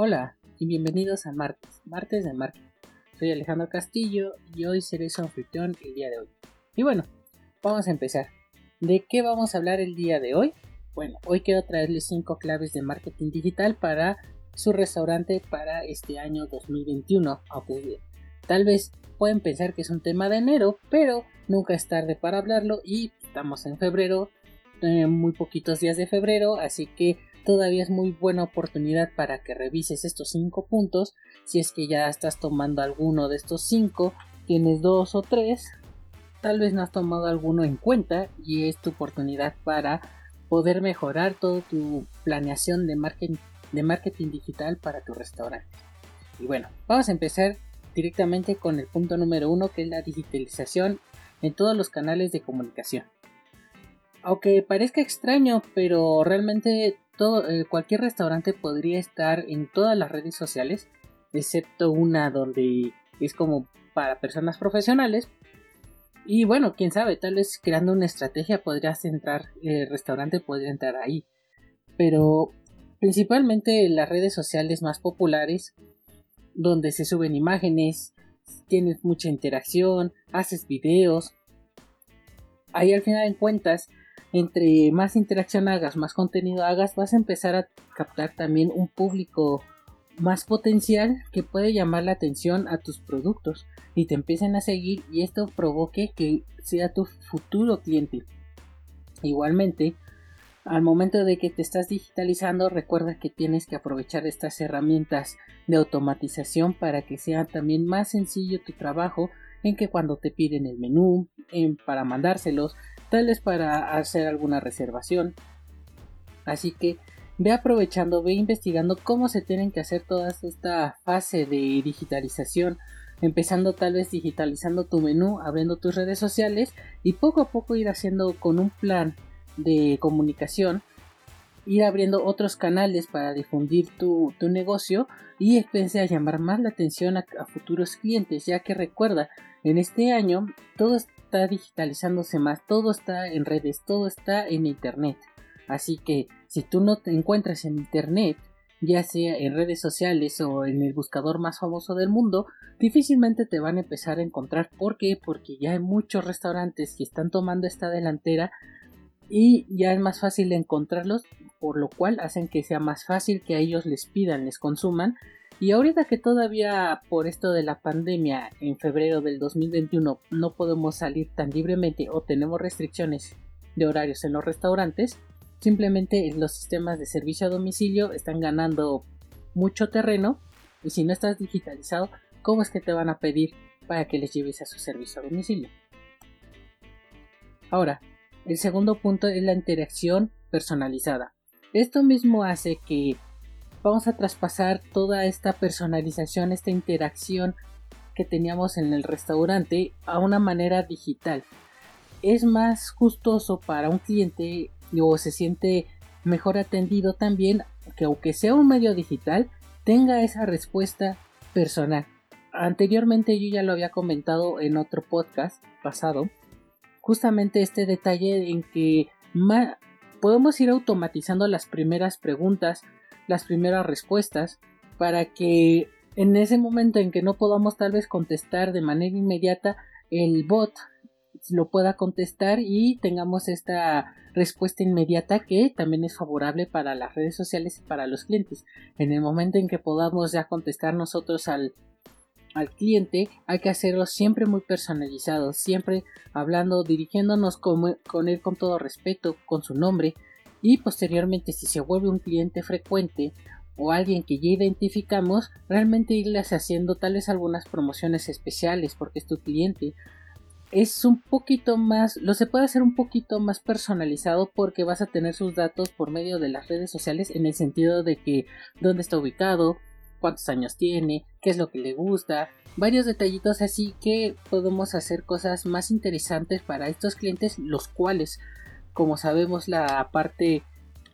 Hola y bienvenidos a Martes, Martes de Marketing. Soy Alejandro Castillo y hoy seré su anfitrión el día de hoy. Y bueno, vamos a empezar. ¿De qué vamos a hablar el día de hoy? Bueno, hoy quiero traerles 5 claves de marketing digital para su restaurante para este año 2021. Aunque tal vez pueden pensar que es un tema de enero, pero nunca es tarde para hablarlo y estamos en febrero, eh, muy poquitos días de febrero, así que todavía es muy buena oportunidad para que revises estos 5 puntos. Si es que ya estás tomando alguno de estos 5, tienes dos o tres, tal vez no has tomado alguno en cuenta y es tu oportunidad para poder mejorar toda tu planeación de marketing, de marketing digital para tu restaurante. Y bueno, vamos a empezar directamente con el punto número uno que es la digitalización en todos los canales de comunicación. Aunque parezca extraño, pero realmente eh, cualquier restaurante podría estar en todas las redes sociales, excepto una donde es como para personas profesionales. Y bueno, quién sabe, tal vez creando una estrategia podrías entrar, el restaurante podría entrar ahí. Pero principalmente las redes sociales más populares, donde se suben imágenes, tienes mucha interacción, haces videos. Ahí al final en cuentas entre más interacción hagas, más contenido hagas, vas a empezar a captar también un público más potencial que puede llamar la atención a tus productos y te empiecen a seguir y esto provoque que sea tu futuro cliente. Igualmente, al momento de que te estás digitalizando, recuerda que tienes que aprovechar estas herramientas de automatización para que sea también más sencillo tu trabajo que cuando te piden el menú, en, para mandárselos, tal vez para hacer alguna reservación. Así que ve aprovechando, ve investigando cómo se tienen que hacer toda esta fase de digitalización, empezando tal vez digitalizando tu menú, abriendo tus redes sociales y poco a poco ir haciendo con un plan de comunicación, ir abriendo otros canales para difundir tu, tu negocio y empecé a llamar más la atención a futuros clientes, ya que recuerda, en este año todo está digitalizándose más, todo está en redes, todo está en internet. Así que si tú no te encuentras en internet, ya sea en redes sociales o en el buscador más famoso del mundo, difícilmente te van a empezar a encontrar. ¿Por qué? Porque ya hay muchos restaurantes que están tomando esta delantera y ya es más fácil encontrarlos, por lo cual hacen que sea más fácil que a ellos les pidan, les consuman. Y ahorita que todavía por esto de la pandemia en febrero del 2021 no podemos salir tan libremente o tenemos restricciones de horarios en los restaurantes, simplemente los sistemas de servicio a domicilio están ganando mucho terreno y si no estás digitalizado, ¿cómo es que te van a pedir para que les lleves a su servicio a domicilio? Ahora, el segundo punto es la interacción personalizada. Esto mismo hace que vamos a traspasar toda esta personalización, esta interacción que teníamos en el restaurante a una manera digital. Es más justoso para un cliente o se siente mejor atendido también que aunque sea un medio digital tenga esa respuesta personal. Anteriormente yo ya lo había comentado en otro podcast pasado justamente este detalle en que podemos ir automatizando las primeras preguntas, las primeras respuestas, para que en ese momento en que no podamos tal vez contestar de manera inmediata, el bot lo pueda contestar y tengamos esta respuesta inmediata que también es favorable para las redes sociales y para los clientes. En el momento en que podamos ya contestar nosotros al al cliente hay que hacerlo siempre muy personalizado, siempre hablando, dirigiéndonos con, él con todo respeto, con su nombre y posteriormente si se vuelve un cliente frecuente o alguien que ya identificamos, realmente irles haciendo tales algunas promociones especiales porque es tu cliente. Es un poquito más, lo se puede hacer un poquito más personalizado porque vas a tener sus datos por medio de las redes sociales en el sentido de que dónde está ubicado, cuántos años tiene, qué es lo que le gusta, varios detallitos así que podemos hacer cosas más interesantes para estos clientes, los cuales, como sabemos, la parte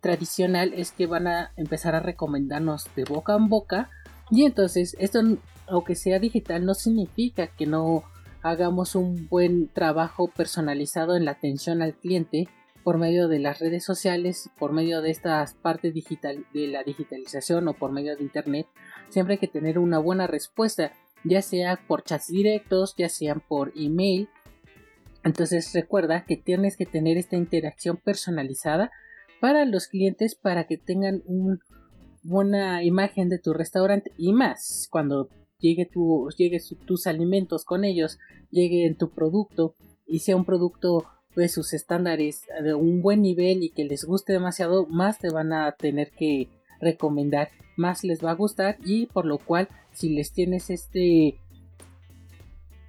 tradicional es que van a empezar a recomendarnos de boca en boca y entonces esto aunque sea digital no significa que no hagamos un buen trabajo personalizado en la atención al cliente por medio de las redes sociales, por medio de estas partes digital de la digitalización o por medio de internet, siempre hay que tener una buena respuesta, ya sea por chats directos, ya sean por email. Entonces recuerda que tienes que tener esta interacción personalizada para los clientes para que tengan una buena imagen de tu restaurante. Y más cuando llegue, tu, tus alimentos con ellos, llegue en tu producto y sea un producto de sus estándares de un buen nivel y que les guste demasiado, más te van a tener que recomendar, más les va a gustar y por lo cual si les tienes este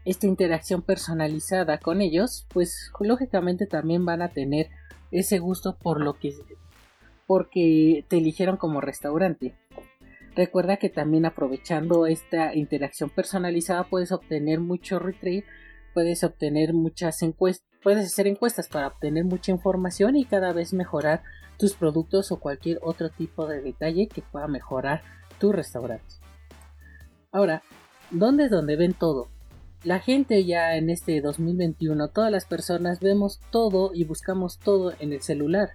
esta interacción personalizada con ellos, pues lógicamente también van a tener ese gusto por lo que porque te eligieron como restaurante. Recuerda que también aprovechando esta interacción personalizada puedes obtener mucho retrieve, puedes obtener muchas encuestas, puedes hacer encuestas para obtener mucha información y cada vez mejorar tus productos o cualquier otro tipo de detalle que pueda mejorar tu restaurante. Ahora, ¿dónde es donde ven todo? La gente ya en este 2021, todas las personas vemos todo y buscamos todo en el celular.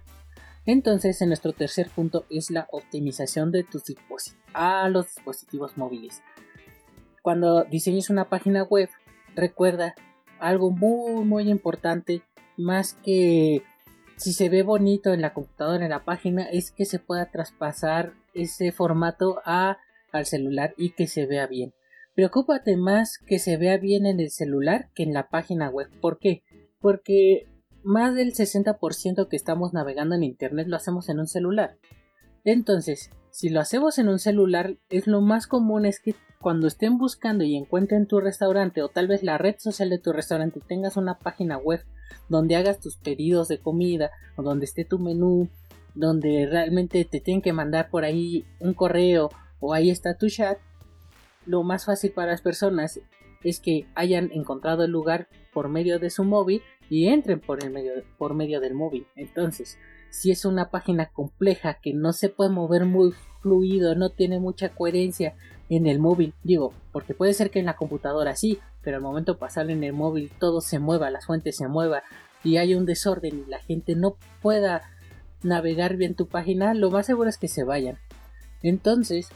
Entonces, en nuestro tercer punto es la optimización de tus dispositivos los dispositivos móviles. Cuando diseñes una página web, recuerda algo muy muy importante, más que si se ve bonito en la computadora en la página, es que se pueda traspasar ese formato al celular y que se vea bien. Preocúpate más que se vea bien en el celular que en la página web. ¿Por qué? Porque más del 60% que estamos navegando en internet lo hacemos en un celular. Entonces, si lo hacemos en un celular, es lo más común es que cuando estén buscando y encuentren tu restaurante o tal vez la red social de tu restaurante tengas una página web donde hagas tus pedidos de comida o donde esté tu menú, donde realmente te tienen que mandar por ahí un correo o ahí está tu chat, lo más fácil para las personas es que hayan encontrado el lugar por medio de su móvil y entren por, el medio, por medio del móvil. Entonces, si es una página compleja que no se puede mover muy fluido, no tiene mucha coherencia en el móvil, digo, porque puede ser que en la computadora sí, pero al momento de pasar en el móvil todo se mueva, las fuentes se mueva y hay un desorden y la gente no pueda navegar bien tu página, lo más seguro es que se vayan. Entonces,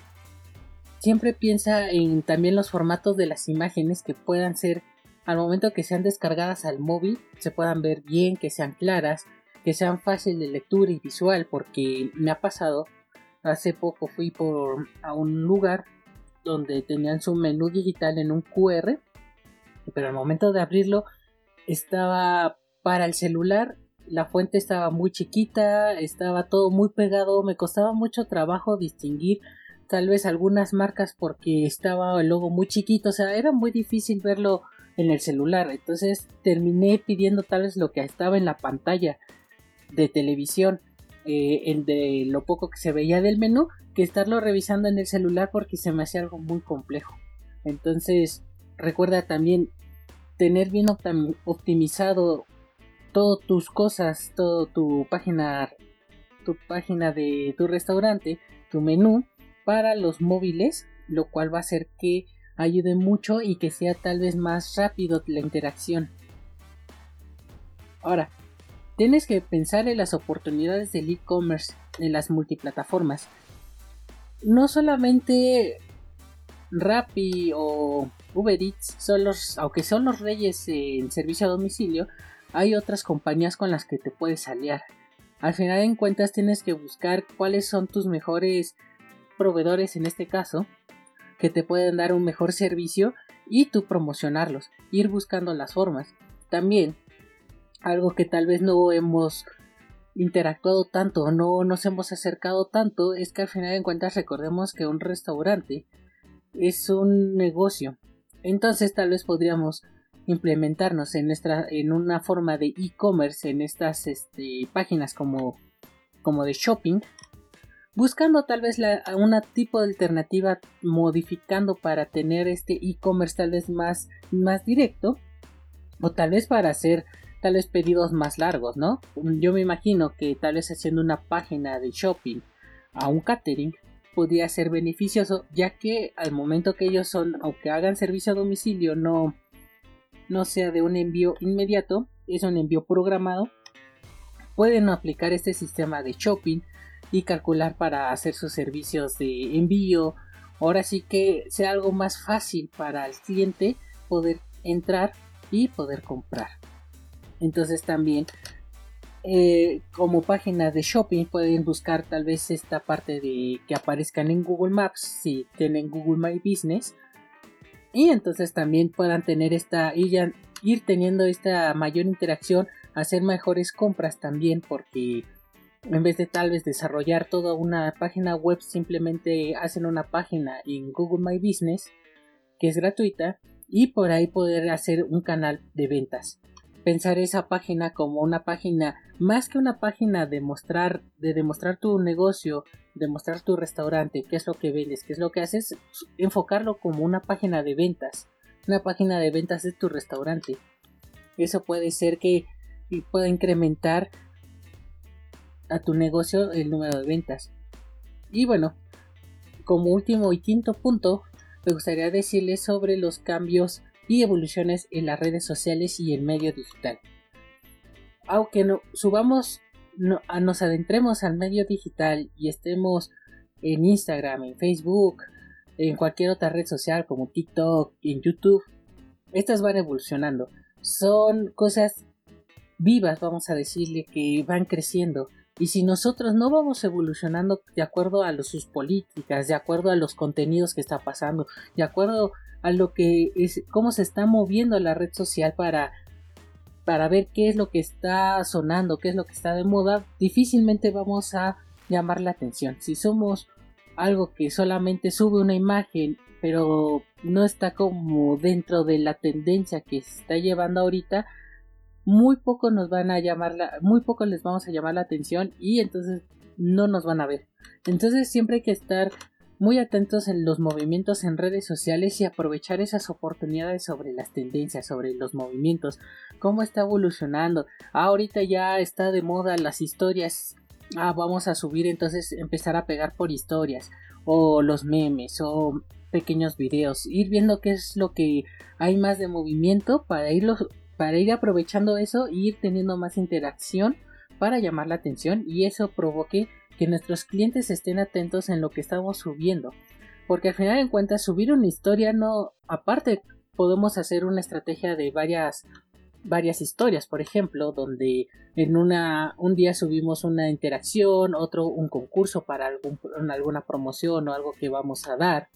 siempre piensa en también los formatos de las imágenes que puedan ser al momento que sean descargadas al móvil se puedan ver bien, que sean claras, que sean fáciles de lectura y visual, porque me ha pasado, hace poco fui por a un lugar donde tenían su menú digital en un QR, pero al momento de abrirlo estaba para el celular, la fuente estaba muy chiquita, estaba todo muy pegado, me costaba mucho trabajo distinguir tal vez algunas marcas porque estaba el logo muy chiquito, o sea, era muy difícil verlo en el celular. Entonces terminé pidiendo tal vez lo que estaba en la pantalla de televisión, eh, el de lo poco que se veía del menú, que estarlo revisando en el celular porque se me hacía algo muy complejo. Entonces recuerda también tener bien optimizado todas tus cosas, todo tu página, tu página de tu restaurante, tu menú para los móviles, lo cual va a hacer que ayude mucho y que sea tal vez más rápido la interacción. Ahora, tienes que pensar en las oportunidades del e-commerce en las multiplataformas. No solamente Rappi o Uber Eats son los, aunque son los reyes en servicio a domicilio, hay otras compañías con las que te puedes aliar. Al final en cuentas tienes que buscar cuáles son tus mejores proveedores en este caso que te pueden dar un mejor servicio y tú promocionarlos, ir buscando las formas. También, algo que tal vez no hemos interactuado tanto, no nos hemos acercado tanto, es que al final de cuentas recordemos que un restaurante es un negocio. Entonces tal vez podríamos implementarnos en nuestra en una forma de e-commerce en estas este, páginas como como de shopping buscando tal vez la, una tipo de alternativa modificando para tener este e-commerce tal vez más, más directo o tal vez para hacer tal vez pedidos más largos, ¿no? Yo me imagino que tal vez haciendo una página de shopping a un catering podría ser beneficioso ya que al momento que ellos son aunque hagan servicio a domicilio no no sea de un envío inmediato es un envío programado pueden aplicar este sistema de shopping y calcular para hacer sus servicios de envío. Ahora sí que sea algo más fácil para el cliente poder entrar y poder comprar. Entonces también eh, como página de shopping pueden buscar tal vez esta parte de que aparezcan en Google Maps si tienen Google My Business y entonces también puedan tener esta ir, ir teniendo esta mayor interacción hacer mejores compras también porque en vez de tal vez desarrollar toda una página web, simplemente hacen una página en Google My Business que es gratuita y por ahí poder hacer un canal de ventas. Pensar esa página como una página más que una página de mostrar, de demostrar tu negocio, demostrar tu restaurante, qué es lo que vendes, qué es lo que haces, enfocarlo como una página de ventas, una página de ventas de tu restaurante. Eso puede ser que pueda incrementar a tu negocio el número de ventas. Y bueno, como último y quinto punto, me gustaría decirles sobre los cambios y evoluciones en las redes sociales y el medio digital. Aunque no, subamos, no, nos adentremos al medio digital y estemos en Instagram, en Facebook, en cualquier otra red social como TikTok, en YouTube, estas van evolucionando. Son cosas vivas, vamos a decirle, que van creciendo y si nosotros no vamos evolucionando de acuerdo a sus políticas, de acuerdo a los contenidos que está pasando, de acuerdo a lo que es, cómo se está moviendo la red social para, para ver qué es lo que está sonando, qué es lo que está de moda, difícilmente vamos a llamar la atención. Si somos algo que solamente sube una imagen, pero no está como dentro de la tendencia que se está llevando ahorita, muy poco nos van a llamar la, muy poco les vamos a llamar la atención y entonces no nos van a ver. Entonces siempre hay que estar muy atentos en los movimientos en redes sociales y aprovechar esas oportunidades sobre las tendencias, sobre los movimientos, cómo está evolucionando. Ah, ahorita ya está de moda las historias. Ah, vamos a subir entonces empezar a pegar por historias o los memes o pequeños videos, ir viendo qué es lo que hay más de movimiento para irlos para ir aprovechando eso e ir teniendo más interacción para llamar la atención y eso provoque que nuestros clientes estén atentos en lo que estamos subiendo. Porque al final en cuentas subir una historia no, aparte podemos hacer una estrategia de varias varias historias, por ejemplo, donde en una un día subimos una interacción, otro un concurso para algún, alguna promoción o algo que vamos a dar.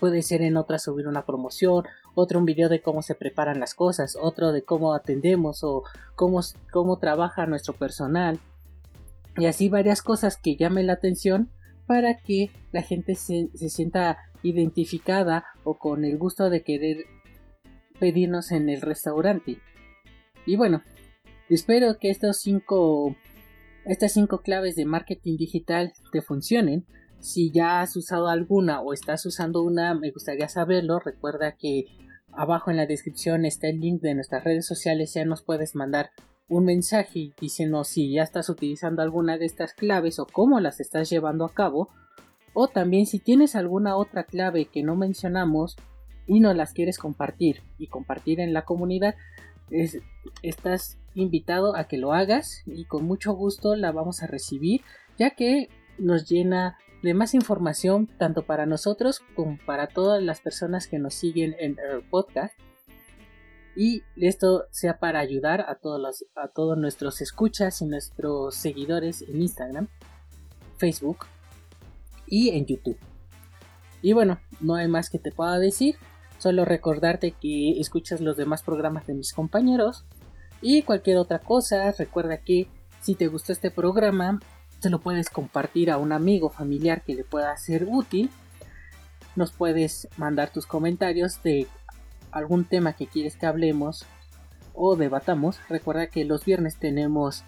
Puede ser en otra subir una promoción otro un video de cómo se preparan las cosas, otro de cómo atendemos o cómo, cómo trabaja nuestro personal. Y así varias cosas que llamen la atención para que la gente se, se sienta identificada o con el gusto de querer pedirnos en el restaurante. Y bueno, espero que estos cinco, estas cinco claves de marketing digital te funcionen. Si ya has usado alguna o estás usando una, me gustaría saberlo. Recuerda que abajo en la descripción está el link de nuestras redes sociales. Ya nos puedes mandar un mensaje diciendo si ya estás utilizando alguna de estas claves o cómo las estás llevando a cabo. O también si tienes alguna otra clave que no mencionamos y no las quieres compartir y compartir en la comunidad, estás invitado a que lo hagas y con mucho gusto la vamos a recibir ya que nos llena de más información tanto para nosotros como para todas las personas que nos siguen en el podcast. Y esto sea para ayudar a todos los, a todos nuestros escuchas y nuestros seguidores en Instagram, Facebook y en YouTube. Y bueno, no hay más que te pueda decir, solo recordarte que escuchas los demás programas de mis compañeros. Y cualquier otra cosa, recuerda que si te gustó este programa se lo puedes compartir a un amigo familiar que le pueda ser útil. Nos puedes mandar tus comentarios de algún tema que quieres que hablemos o debatamos, recuerda que los viernes tenemos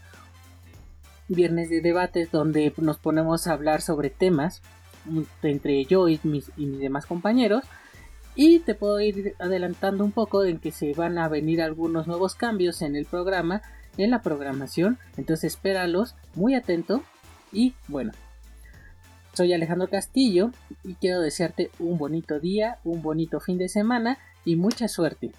viernes de debates donde nos ponemos a hablar sobre temas entre yo y mis, y mis demás compañeros. Y te puedo ir adelantando un poco en que se van a venir algunos nuevos cambios en el programa, en la programación. Entonces espéralos, muy atento. Y bueno, soy Alejandro Castillo y quiero desearte un bonito día, un bonito fin de semana y mucha suerte.